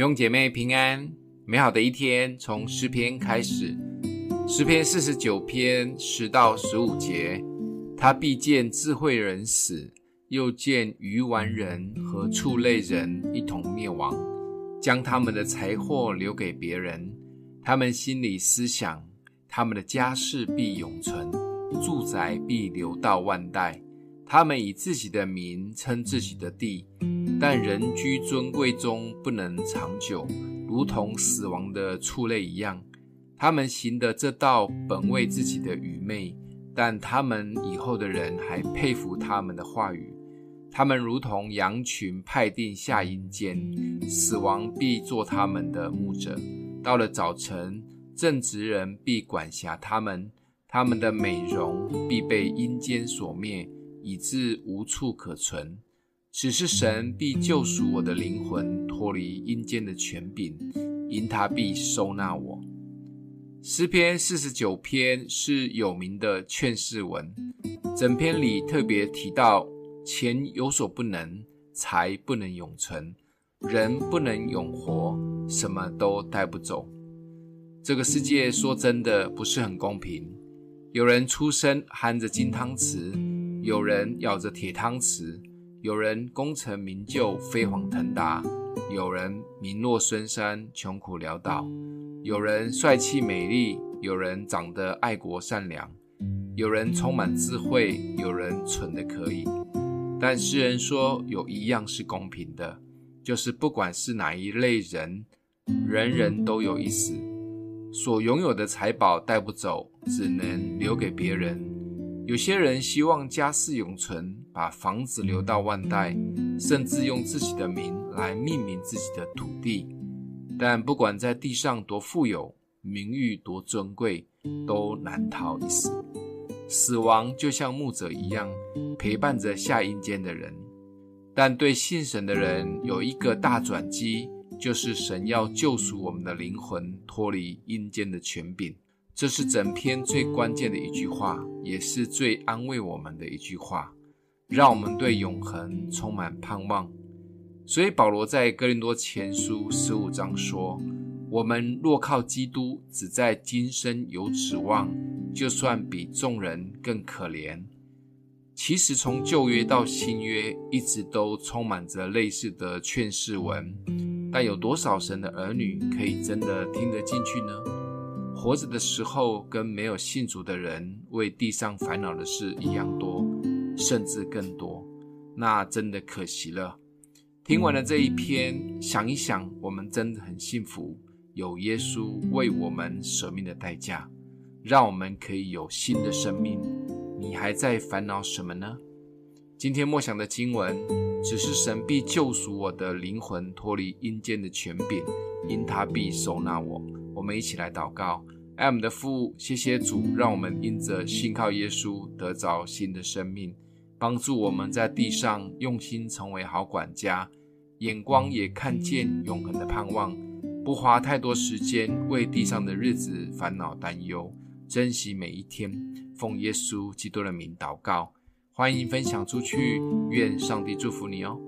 弟兄姐妹平安，美好的一天从诗篇开始。诗篇四十九篇十到十五节，他必见智慧人死，又见愚顽人和畜类人一同灭亡，将他们的财货留给别人。他们心里思想，他们的家室必永存，住宅必留到万代。他们以自己的名称自己的地，但人居尊贵中不能长久，如同死亡的畜类一样。他们行的这道本为自己的愚昧，但他们以后的人还佩服他们的话语。他们如同羊群派定下阴间，死亡必做他们的牧者。到了早晨，正直人必管辖他们，他们的美容必被阴间所灭。以致无处可存。只是神必救赎我的灵魂，脱离阴间的权柄，因他必收纳我。诗篇四十九篇是有名的劝世文，整篇里特别提到钱有所不能，财不能永存，人不能永活，什么都带不走。这个世界说真的不是很公平，有人出生含着金汤匙。有人咬着铁汤匙，有人功成名就、飞黄腾达，有人名落孙山、穷苦潦倒，有人帅气美丽，有人长得爱国善良，有人充满智慧，有人蠢得可以。但诗人说，有一样是公平的，就是不管是哪一类人，人人都有一死，所拥有的财宝带不走，只能留给别人。有些人希望家世永存，把房子留到万代，甚至用自己的名来命名自己的土地。但不管在地上多富有，名誉多尊贵，都难逃一死。死亡就像牧者一样，陪伴着下阴间的人。但对信神的人有一个大转机，就是神要救赎我们的灵魂，脱离阴间的权柄。这是整篇最关键的一句话，也是最安慰我们的一句话，让我们对永恒充满盼望。所以保罗在哥林多前书十五章说：“我们若靠基督，只在今生有指望，就算比众人更可怜。”其实从旧约到新约，一直都充满着类似的劝世文，但有多少神的儿女可以真的听得进去呢？活着的时候，跟没有信主的人为地上烦恼的事一样多，甚至更多，那真的可惜了。听完了这一篇，想一想，我们真的很幸福，有耶稣为我们舍命的代价，让我们可以有新的生命。你还在烦恼什么呢？今天默想的经文，只是神必救赎我的灵魂，脱离阴间的权柄，因他必收纳我。我们一起来祷告，爱我们的父，谢谢主，让我们因着信靠耶稣得着新的生命，帮助我们在地上用心成为好管家，眼光也看见永恒的盼望，不花太多时间为地上的日子烦恼担忧，珍惜每一天。奉耶稣基督的名祷告，欢迎分享出去，愿上帝祝福你哦。